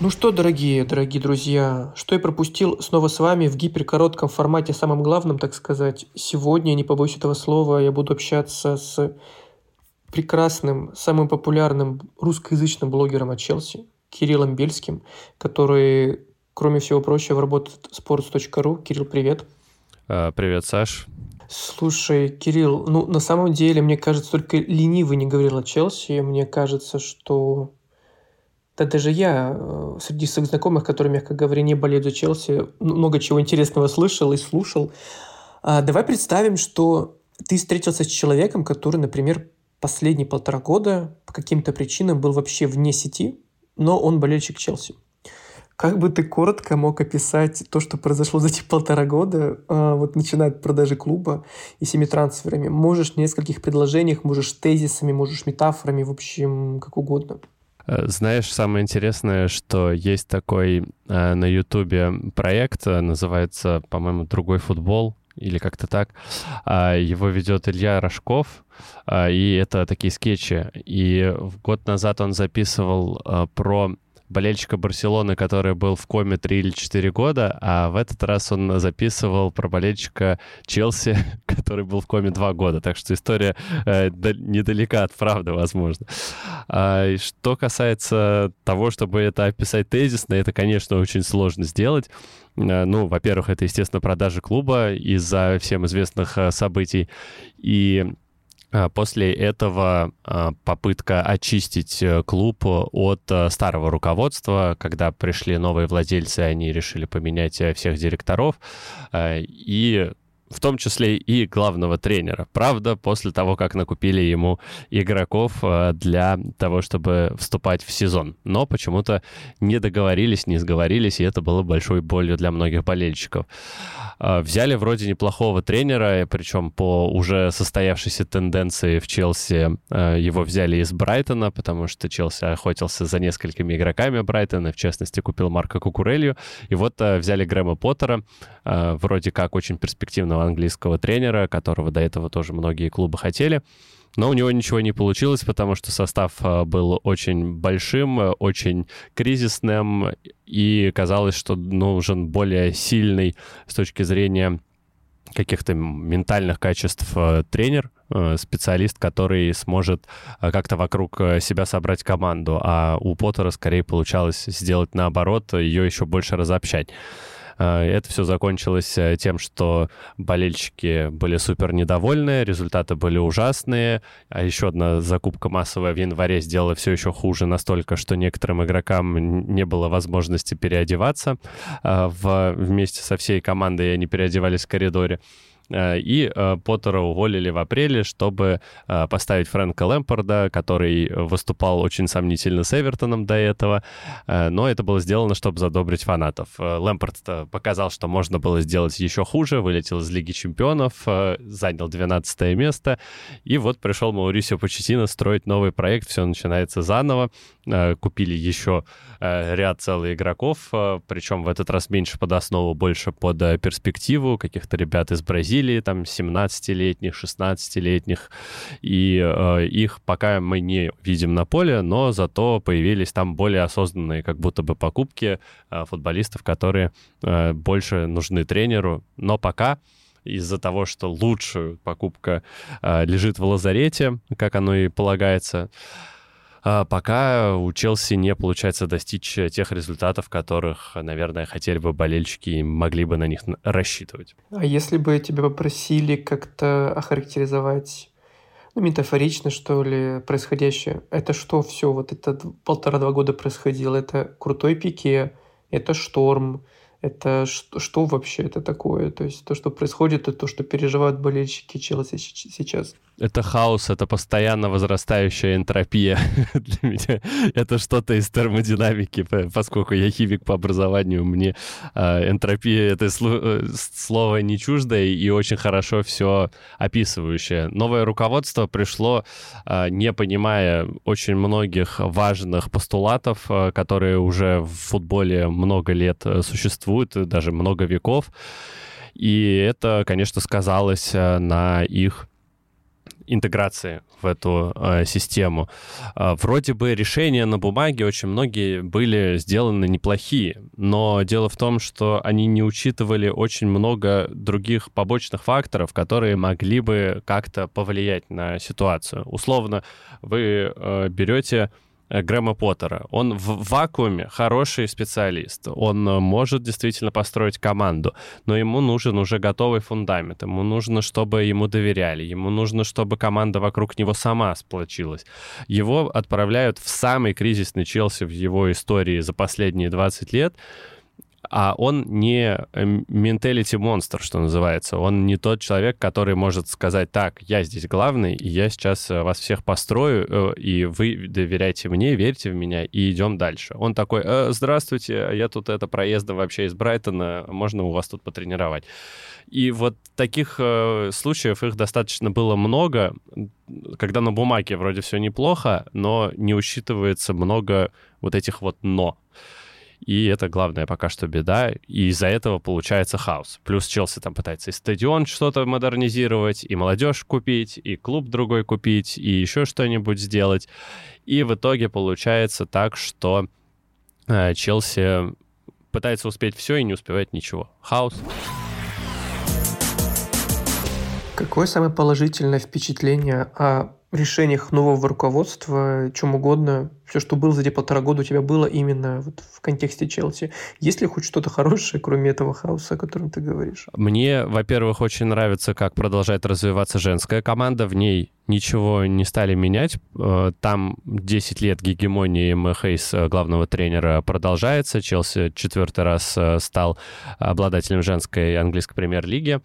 Ну что, дорогие, дорогие друзья, что я пропустил снова с вами в гиперкоротком формате, самым главным, так сказать. Сегодня, не побоюсь этого слова, я буду общаться с прекрасным, самым популярным русскоязычным блогером от Челси, Кириллом Бельским, который, кроме всего прочего, работает в sports.ru. Кирилл, привет. А, привет, Саш. Слушай, Кирилл, ну на самом деле, мне кажется, только ленивый не говорил о Челси. Мне кажется, что да даже я э, среди своих знакомых, которые, мягко говоря, не болеют за Челси, много чего интересного слышал и слушал. А, давай представим, что ты встретился с человеком, который, например, последние полтора года по каким-то причинам был вообще вне сети, но он болельщик Челси. Как бы ты коротко мог описать то, что произошло за эти полтора года, а, вот начиная от продажи клуба и семи трансферами? Можешь в нескольких предложениях, можешь тезисами, можешь метафорами, в общем, как угодно. Э, знаешь, самое интересное, что есть такой э, на Ютубе проект, э, называется, по-моему, «Другой футбол», или как-то так. Э, его ведет Илья Рожков, э, и это такие скетчи. И год назад он записывал э, про болельщика Барселоны, который был в коме 3 или 4 года, а в этот раз он записывал про болельщика Челси, который был в коме 2 года. Так что история э, недалека от правды, возможно. А, что касается того, чтобы это описать тезисно, это, конечно, очень сложно сделать. Э, ну, во-первых, это, естественно, продажа клуба из-за всем известных э, событий. И после этого а, попытка очистить э, клуб от э, старого руководства, когда пришли новые владельцы, они решили поменять э, всех директоров. И в том числе и главного тренера. Правда, после того, как накупили ему игроков э, для того, чтобы вступать в сезон. Но почему-то не договорились, не сговорились, и это было большой болью для многих болельщиков. Э, взяли вроде неплохого тренера, причем по уже состоявшейся тенденции в Челси э, его взяли из Брайтона, потому что Челси охотился за несколькими игроками Брайтона, в частности, купил Марка Кукурелью. И вот взяли Грэма Поттера, вроде как очень перспективного английского тренера, которого до этого тоже многие клубы хотели. Но у него ничего не получилось, потому что состав а, был очень большим, очень кризисным, и казалось, что нужен более сильный с точки зрения каких-то ментальных качеств а, тренер, специалист, который сможет как-то вокруг себя собрать команду, а у Поттера скорее получалось сделать наоборот, ее еще больше разобщать. А, это все закончилось э, тем, что болельщики были супер недовольны, результаты были ужасные, а еще одна закупка массовая в январе сделала все еще хуже настолько, что некоторым игрокам не было возможности переодеваться а, в, вместе со всей командой, они переодевались в коридоре. Э, и э, Поттера уволили в апреле, чтобы э, поставить Фрэнка Лэмпорда, который выступал очень сомнительно с Эвертоном до этого, но это было сделано, чтобы задобрить фанатов. Лэмпорд показал, что можно было сделать еще хуже, вылетел из Лиги Чемпионов, занял 12 место, и вот пришел Маурисио Почетино строить новый проект, все начинается заново, купили еще ряд целых игроков, причем в этот раз меньше под основу, больше под перспективу, каких-то ребят из Бразилии, Бразилии, там, 17-летних, 16-летних, и э, их пока мы не видим на поле, но зато появились там более осознанные как будто бы покупки э, футболистов, которые э, больше нужны тренеру, но пока из-за того, что лучшая покупка э, лежит в лазарете, как оно и полагается, пока у Челси не получается достичь тех результатов, которых, наверное, хотели бы болельщики и могли бы на них рассчитывать. А если бы тебя попросили как-то охарактеризовать ну, метафорично, что ли, происходящее. Это что все, вот это полтора-два года происходило? Это крутой пике, это шторм, это что, что вообще это такое? То есть то, что происходит, это то, что переживают болельщики Челси сейчас. Это хаос, это постоянно возрастающая энтропия для меня. Это что-то из термодинамики, поскольку я химик по образованию, мне э, энтропия — это э, слово не чуждое и очень хорошо все описывающее. Новое руководство пришло, э, не понимая очень многих важных постулатов, э, которые уже в футболе много лет э, существуют, даже много веков. И это, конечно, сказалось э, на их интеграции в эту э, систему. Э, вроде бы решения на бумаге очень многие были сделаны неплохие, но дело в том, что они не учитывали очень много других побочных факторов, которые могли бы как-то повлиять на ситуацию. Условно, вы э, берете Грэма Поттера. Он в вакууме хороший специалист. Он э, может действительно построить команду, но ему нужен уже готовый фундамент. Ему нужно, чтобы ему доверяли. Ему нужно, чтобы команда вокруг него сама сплочилась. Его отправляют в самый кризисный Челси в его истории за последние 20 лет — а он не менталити монстр, что называется. Он не тот человек, который может сказать, так, я здесь главный, и я сейчас э, вас всех построю, э, и вы доверяйте мне, верьте в меня, и идем дальше. Он такой, э, здравствуйте, я тут это проездом вообще из Брайтона, можно у вас тут потренировать. И вот таких э, случаев их достаточно было много, когда на бумаге вроде все неплохо, но не учитывается много вот этих вот «но». И это главная пока что беда. И из-за этого получается хаос. Плюс Челси там пытается и стадион что-то модернизировать, и молодежь купить, и клуб другой купить, и еще что-нибудь сделать. И в итоге получается так, что э, Челси пытается успеть все и не успевает ничего. Хаос. Какое самое положительное впечатление о решениях нового руководства, чем угодно, все, что было за эти полтора года, у тебя было именно вот в контексте Челси. Есть ли хоть что-то хорошее, кроме этого хаоса, о котором ты говоришь? Мне, во-первых, очень нравится, как продолжает развиваться женская команда. В ней ничего не стали менять. Э, там 10 лет гегемонии Эмма Хейс, э, главного тренера, продолжается. Челси четвертый раз э, стал обладателем женской английской премьер-лиги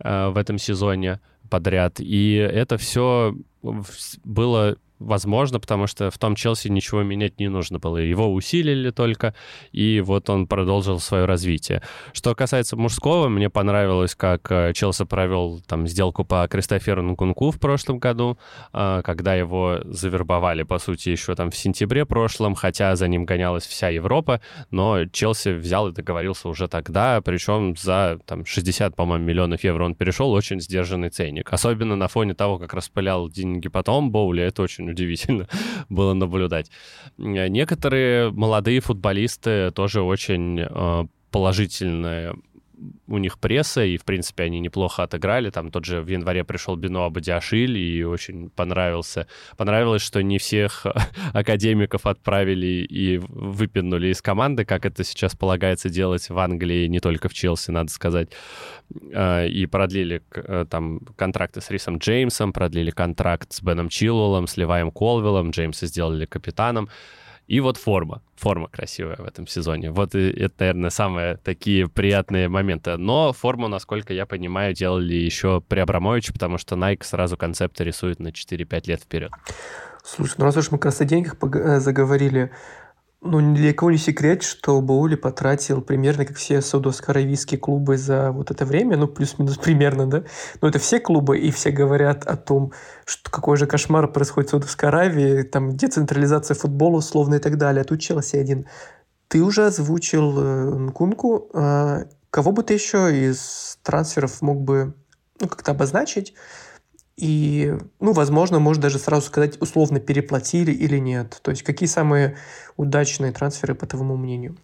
в этом сезоне подряд. И это все было возможно, потому что в том Челси ничего менять не нужно было. Его усилили только, и вот он продолжил свое развитие. Что касается мужского, мне понравилось, как э, Челси провел там сделку по Кристоферу Нкунку в прошлом году, э, когда его завербовали, по сути, еще там в сентябре прошлом, хотя за ним гонялась вся Европа, но Челси взял и договорился уже тогда, причем за там 60, по-моему, миллионов евро он перешел, очень сдержанный ценник. Особенно на фоне того, как распылял деньги потом Боули, это очень удивительно было наблюдать. Некоторые молодые футболисты тоже очень э, положительные у них пресса, и, в принципе, они неплохо отыграли. Там тот же в январе пришел Бино Абадиашиль, и очень понравился. Понравилось, что не всех академиков отправили и выпинули из команды, как это сейчас полагается делать в Англии, не только в Челси, надо сказать. А, и продлили э, там контракты с Рисом Джеймсом, продлили контракт с Беном Чилуэллом, с Леваем Колвиллом, Джеймса сделали капитаном. И вот форма. Форма красивая в этом сезоне. Вот это, наверное, самые такие приятные моменты. Но форму, насколько я понимаю, делали еще при Абрамовиче, потому что Nike сразу концепты рисует на 4-5 лет вперед. Слушай, ну раз уж мы как раз о деньгах э, заговорили, ну, ни для кого не секрет, что Баули потратил примерно как все саудовско-аравийские клубы за вот это время, ну, плюс-минус примерно, да? Но это все клубы, и все говорят о том, что какой же кошмар происходит в Саудовской Аравии, там децентрализация футбола условно и так далее. А тут Челси один. Ты уже озвучил э, Нкунку. А кого бы ты еще из трансферов мог бы ну, как-то обозначить? И, ну, возможно, можно даже сразу сказать, условно переплатили или нет. То есть какие самые удачные трансферы, по твоему мнению?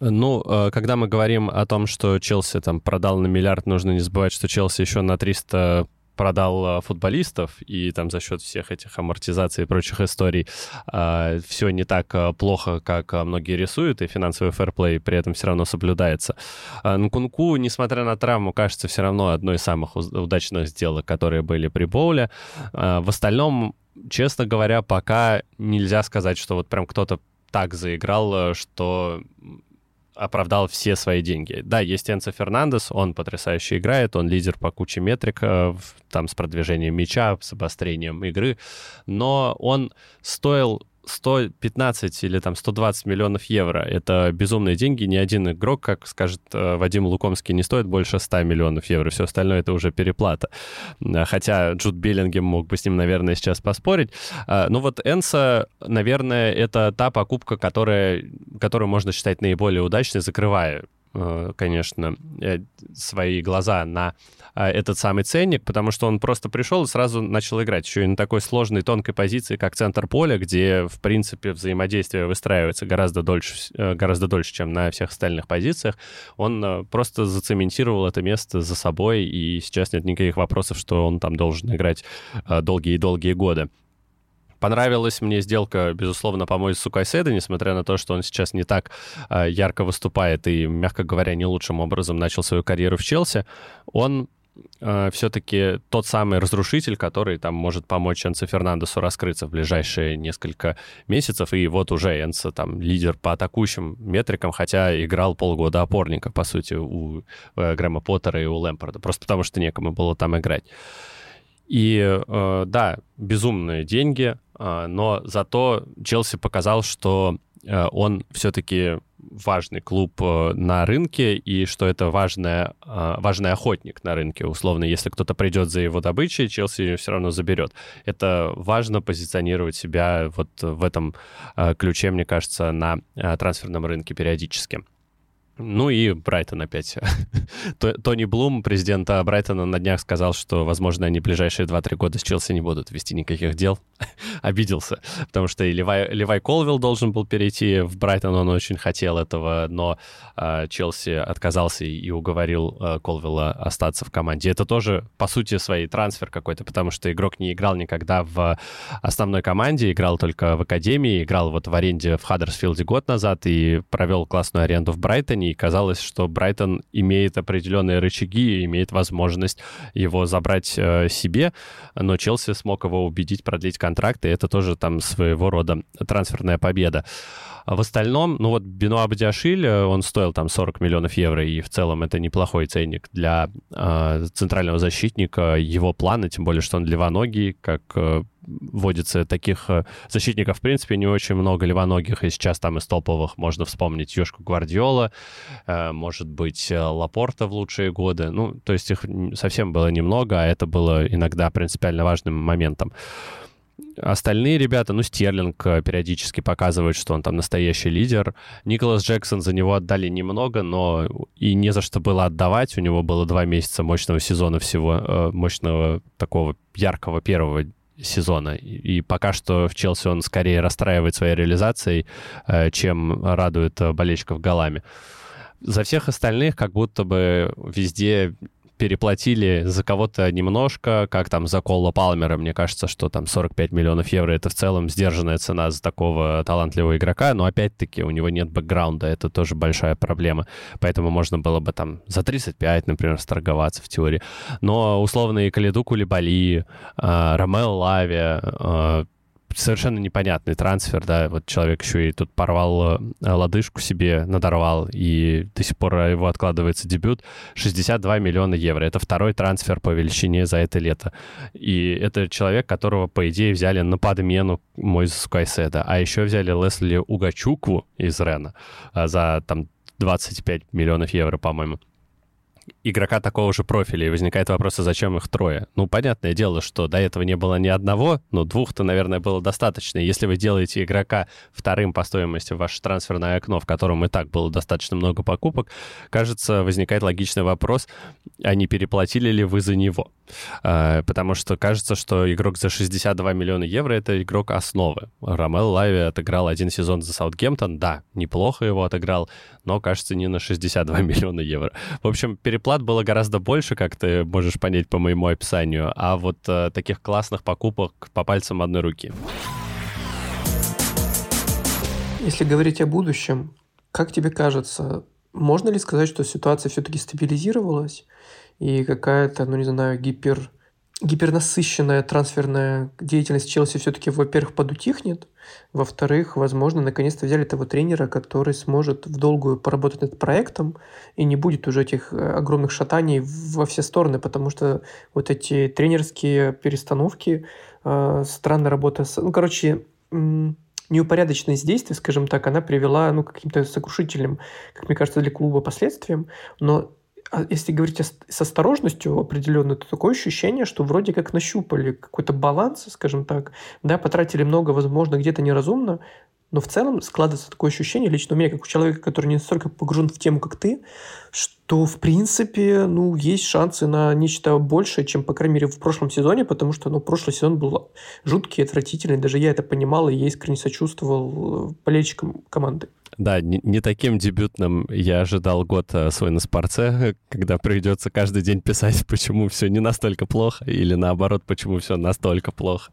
Ну, э, когда мы говорим о том, что Челси там продал на миллиард, нужно не забывать, что Челси еще на 300 продал а, футболистов, и там за счет всех этих амортизаций и прочих историй а, все не так а, плохо, как многие рисуют, и финансовый фэрплей при этом все равно соблюдается. Нкунку, несмотря на травму, кажется все равно одной из самых удачных сделок, которые были при Боуле. В остальном, честно говоря, пока нельзя сказать, что вот прям кто-то так заиграл, что оправдал все свои деньги. Да, есть Энцо Фернандес, он потрясающе играет, он лидер по куче метрик, э, там с продвижением мяча, с обострением игры, но он стоил 115 или там 120 миллионов евро. Это безумные деньги. Ни один игрок, как скажет э, Вадим Лукомский, не стоит больше 100 миллионов евро. Все остальное это уже переплата. Хотя Джуд Биллингем мог бы с ним, наверное, сейчас поспорить. Э, ну вот Энса, наверное, это та покупка, которая, которую можно считать наиболее удачной, закрывая конечно, э, свои глаза на этот самый ценник, потому что он просто пришел и сразу начал играть. Еще и на такой сложной, тонкой позиции, как центр поля, где, в принципе, взаимодействие выстраивается гораздо дольше, гораздо дольше, чем на всех остальных позициях. Он просто зацементировал это место за собой, и сейчас нет никаких вопросов, что он там должен играть долгие-долгие годы. Понравилась мне сделка, безусловно, по-моему, с Сукайседа, несмотря на то, что он сейчас не так э, ярко выступает и, мягко говоря, не лучшим образом начал свою карьеру в Челси. Он э, все-таки тот самый разрушитель, который там может помочь Энцо Фернандесу раскрыться в ближайшие несколько месяцев. И вот уже Энцо там лидер по атакующим метрикам, хотя играл полгода опорника, по сути, у э, Грэма Поттера и у Лэмпорда, просто потому что некому было там играть. И э, да, безумные деньги, но зато Челси показал, что э, он все-таки важный клуб э, на рынке и что это важная, э, важный охотник на рынке. Условно, если кто-то придет за его добычей, Челси ее все равно заберет. Это важно позиционировать себя вот в этом э, ключе, мне кажется, на трансферном рынке периодически. Ну и Брайтон опять. Тони Блум, президент Брайтона, на днях сказал, что, возможно, они ближайшие 2-3 года с Челси не будут вести никаких дел. Обиделся, потому что и Левай, Левай Колвилл должен был перейти в Брайтон, он очень хотел этого, но э, Челси отказался и уговорил э, Колвилла остаться в команде. Это тоже, по сути, свой трансфер какой-то, потому что игрок не играл никогда в основной команде, играл только в академии, играл вот в аренде в Хаддерсфилде год назад и провел классную аренду в Брайтоне, и казалось, что Брайтон имеет определенные рычаги и имеет возможность его забрать э, себе, но Челси смог его убедить продлить контракт, и это тоже там своего рода трансферная победа. А в остальном, ну вот Бенуа Бадиашиль, он стоил там 40 миллионов евро, и в целом это неплохой ценник для э, центрального защитника. Его планы, тем более, что он левоногий, как э, водится таких э, защитников, в принципе, не очень много левоногих, и сейчас там из топовых можно вспомнить Ёшку Гвардиола, э, может быть, э, Лапорта в лучшие годы. Ну, то есть их совсем было немного, а это было иногда принципиально важным моментом. Остальные ребята, ну, Стерлинг э, периодически показывает, что он там настоящий лидер. Николас Джексон за него отдали немного, но и не за что было отдавать. У него было два месяца мощного сезона всего, э, мощного такого яркого первого сезона. И пока что в Челси он скорее расстраивает своей реализацией, э, чем радует болельщиков голами. За всех остальных как будто бы везде переплатили за кого-то немножко, как там за Колла Палмера, мне кажется, что там 45 миллионов евро — это в целом сдержанная цена за такого талантливого игрока, но опять-таки у него нет бэкграунда, это тоже большая проблема, поэтому можно было бы там за 35, например, сторговаться в теории. Но условно и Калиду Кулибали, э, Ромео Лави, э, совершенно непонятный трансфер, да, вот человек еще и тут порвал э, лодыжку себе, надорвал, и до сих пор его откладывается дебют, 62 миллиона евро. Это второй трансфер по величине за это лето. И это человек, которого, по идее, взяли на подмену Мойзесу Кайседа, а еще взяли Лесли Угачукву из Рена а, за там 25 миллионов евро, по-моему игрока такого же профиля, и возникает вопрос, а зачем их трое? Ну, понятное дело, что до этого не было ни одного, но двух-то, наверное, было достаточно. Если вы делаете игрока вторым по стоимости в ваше трансферное окно, в котором и так было достаточно много покупок, кажется, возникает логичный вопрос, а не переплатили ли вы за него? А, потому что кажется, что игрок за 62 миллиона евро — это игрок основы. Ромел Лави отыграл один сезон за Саутгемптон, да, неплохо его отыграл, но, кажется, не на 62 миллиона евро. В общем, переплат было гораздо больше, как ты можешь понять по моему описанию, а вот э, таких классных покупок по пальцам одной руки. Если говорить о будущем, как тебе кажется, можно ли сказать, что ситуация все-таки стабилизировалась и какая-то, ну не знаю, гипер гипернасыщенная трансферная деятельность Челси все-таки, во-первых, подутихнет, во-вторых, возможно, наконец-то взяли того тренера, который сможет в долгую поработать над проектом и не будет уже этих э, огромных шатаний во все стороны, потому что вот эти тренерские перестановки, э, странная работа, с, ну, короче, неупорядоченность действий, скажем так, она привела ну, к каким-то сокрушительным, как мне кажется, для клуба последствиям. Но если говорить с осторожностью определенно, то такое ощущение, что вроде как нащупали какой-то баланс, скажем так, да, потратили много, возможно, где-то неразумно, Но в целом складывается такое ощущение, лично у меня, как у человека, который не настолько погружен в тему, как ты, что, в принципе, ну, есть шансы на нечто большее, чем, по крайней мере, в прошлом сезоне, потому что, ну, прошлый сезон был жуткий, отвратительный, даже я это понимал, и я искренне сочувствовал э, болельщикам команды. Да, не, не таким дебютным я ожидал год э, свой на спорце, когда придется каждый день писать, почему все не настолько плохо, или наоборот, почему все настолько плохо.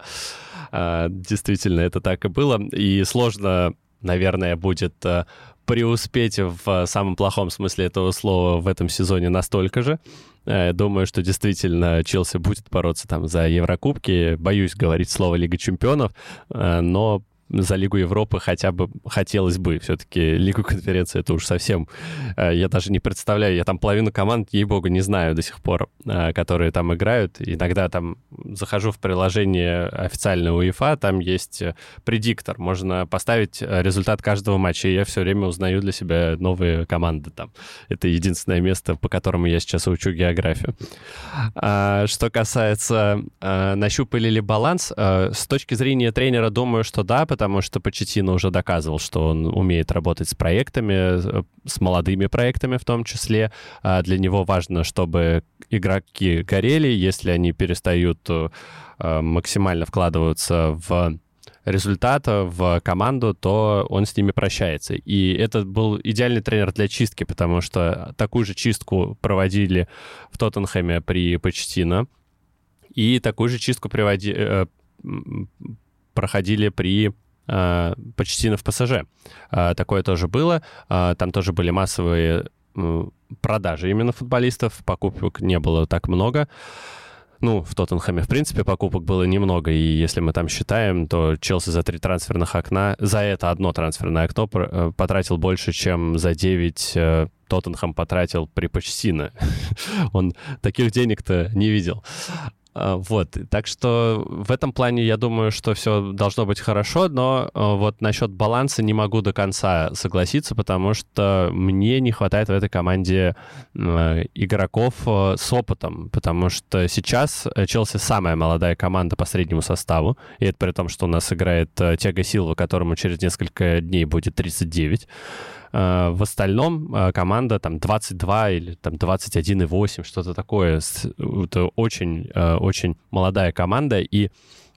А, действительно, это так и было. И сложно, наверное, будет э, преуспеть в самом плохом смысле этого слова в этом сезоне настолько же. Э, думаю, что действительно Челси будет бороться там за Еврокубки. Боюсь говорить слово Лига Чемпионов, э, но за Лигу Европы хотя бы хотелось бы. Все-таки Лигу конференции это уж совсем... Э, я даже не представляю. Я там половину команд, ей-богу, не знаю до сих пор, э, которые там играют. Иногда там захожу в приложение официальное УЕФА, там есть э, предиктор. Можно поставить результат каждого матча, и я все время узнаю для себя новые команды там. Это единственное место, по которому я сейчас учу географию. А, что касается нащупали ли баланс, с точки зрения тренера, думаю, что да, потому что Почетино уже доказывал, что он умеет работать с проектами, с молодыми проектами в том числе. А для него важно, чтобы игроки горели, если они перестают э, максимально вкладываться в результата в команду, то он с ними прощается. И это был идеальный тренер для чистки, потому что такую же чистку проводили в Тоттенхэме при Почтино, и такую же чистку приводи, э, проходили при э, почти в ПСЖ. Э, такое тоже было. Э, там тоже были массовые продажи именно футболистов. Покупок не было так много. Ну, в Тоттенхэме, в принципе, покупок было немного, и если мы там считаем, то Челси за три трансферных окна, за это одно трансферное окно потратил больше, чем за 9 Тоттенхэм потратил при Почтино. Он таких денег-то не видел. А, вот, так что в этом плане я думаю, что все должно быть хорошо, но а, вот насчет баланса не могу до конца согласиться, потому что мне не хватает в этой команде игроков а, с опытом, потому что сейчас Челси самая молодая команда по среднему составу, и это при том, что у нас играет Тяга Силва, которому через несколько дней будет 39. Э, в остальном э, команда там 22 или там 21,8, что-то такое. Это очень, э, очень молодая команда, и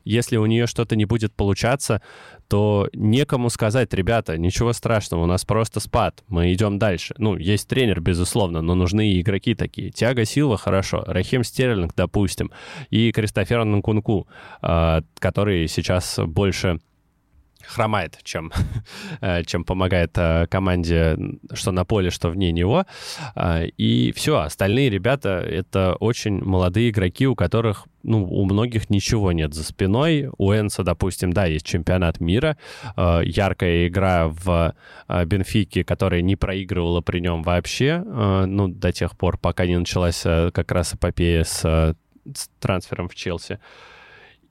если у нее что-то не будет получаться, то некому сказать, ребята, ничего страшного, у нас просто спад, мы идем дальше. Ну, есть тренер, безусловно, но нужны и игроки такие. Тяга Сила, хорошо, Рахим Стерлинг, допустим, и Кристофер Нкунку, который сейчас больше хромает, чем, э, чем помогает э, команде, что на поле, что вне него. А, и все, остальные ребята — это очень молодые игроки, у которых ну, у многих ничего нет за спиной. У Энса, допустим, да, есть чемпионат мира, э, яркая игра в Бенфике, которая не проигрывала при нем вообще, ну, до тех пор, пока не началась как раз эпопея с, с трансфером в Челси.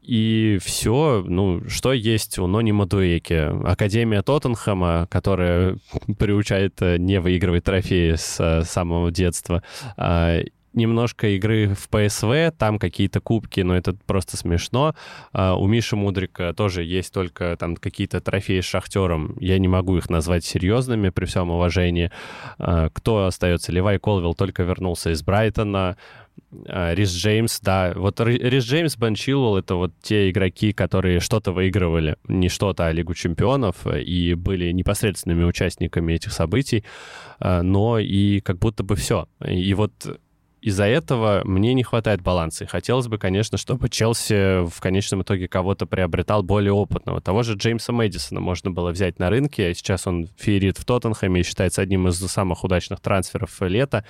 И все, ну, что есть у Нони Мадуэки? Академия Тоттенхэма, которая приучает э, не выигрывать трофеи с э, самого детства. А, немножко игры в ПСВ, там какие-то кубки, но это просто смешно. А, у Миши Мудрика тоже есть только там какие-то трофеи с Шахтером. Я не могу их назвать серьезными при всем уважении. А, кто остается? Левай Колвилл только вернулся из Брайтона. А, Рис Джеймс, да. Вот Рис Джеймс, Бен Чилвелл — это вот те игроки, которые что-то выигрывали, не что-то, а Лигу чемпионов, и были непосредственными участниками этих событий, а, но и как будто бы все. И вот из-за этого мне не хватает баланса. И хотелось бы, конечно, чтобы Челси в конечном итоге кого-то приобретал более опытного. Того же Джеймса Мэдисона можно было взять на рынке. Сейчас он феерит в Тоттенхэме и считается одним из самых удачных трансферов лета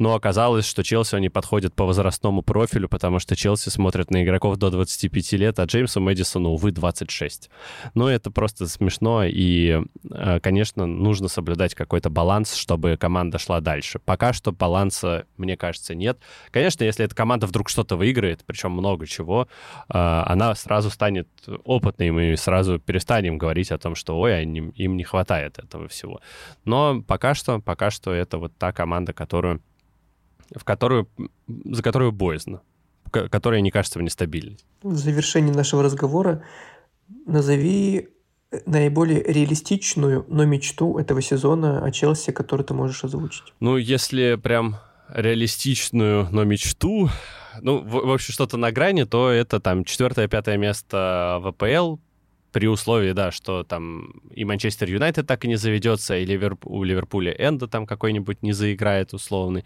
но оказалось, что Челси не подходит по возрастному профилю, потому что Челси смотрит на игроков до 25 лет, а Джеймсу Мэдисону, увы, 26. Но это просто смешно, и, э, конечно, нужно соблюдать какой-то баланс, чтобы команда шла дальше. Пока что баланса, мне кажется, нет. Конечно, если эта команда вдруг что-то выиграет, причем много чего, э, она сразу станет опытной, и мы сразу перестанем говорить о том, что, ой, им не хватает этого всего. Но пока что, пока что это вот та команда, которую в которую, за которую боязно, которая не кажется мне стабильной. В завершении нашего разговора назови наиболее реалистичную, но мечту этого сезона о Челси, которую ты можешь озвучить? Ну, если прям реалистичную, но мечту, ну, в, в общем, что-то на грани, то это там четвертое-пятое место в АПЛ, при условии, да, что там и Манчестер Юнайтед так и не заведется, и Ливерп... у Ливерпуля Энда там какой-нибудь не заиграет условный.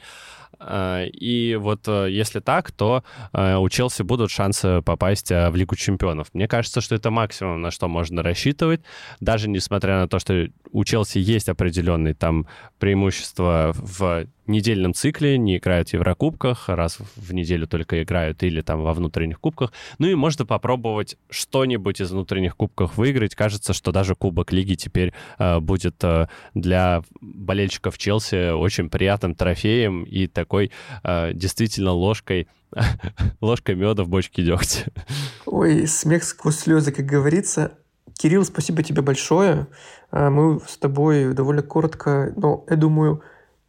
А, и вот э, если так, то э, у Челси будут шансы попасть э, в Лигу чемпионов. Мне кажется, что это максимум, на что можно рассчитывать, даже несмотря на то, что у Челси есть определенные там преимущества в недельном цикле, не играют в Еврокубках, раз в неделю только играют или там во внутренних кубках. Ну и можно попробовать что-нибудь из внутренних кубков выиграть. Кажется, что даже Кубок Лиги теперь э, будет э, для болельщиков Челси очень приятным трофеем и такой э, действительно ложкой ложкой меда в бочке дегтя. Ой, смех сквозь слезы, как говорится. Кирилл, спасибо тебе большое. А, мы с тобой довольно коротко, но, я думаю,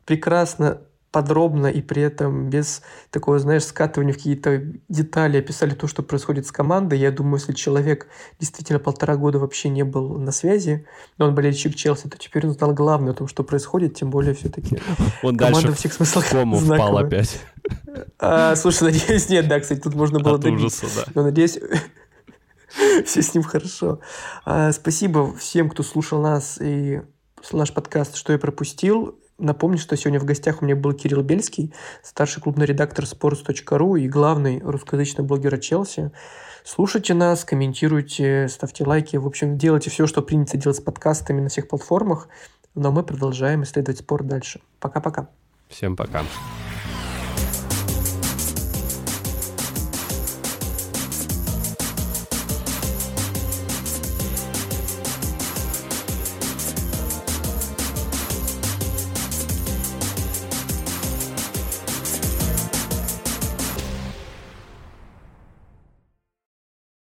прекрасно, подробно и при этом без такого, знаешь, скатывания в какие-то детали описали то, что происходит с командой. Я думаю, если человек действительно полтора года вообще не был на связи, но он болельщик Челси, то теперь он знал главное о том, что происходит, тем более все-таки он команда дальше в всех смыслах кому впал опять. А, слушай, надеюсь, нет, да, кстати, тут можно было От ужаса, да. Но надеюсь, все с ним хорошо. А, спасибо всем, кто слушал нас и наш подкаст «Что я пропустил». Напомню, что сегодня в гостях у меня был Кирилл Бельский, старший клубный редактор sports.ru и главный русскоязычный блогер Челси. Слушайте нас, комментируйте, ставьте лайки. В общем, делайте все, что принято делать с подкастами на всех платформах. Но мы продолжаем исследовать спорт дальше. Пока-пока. Всем пока.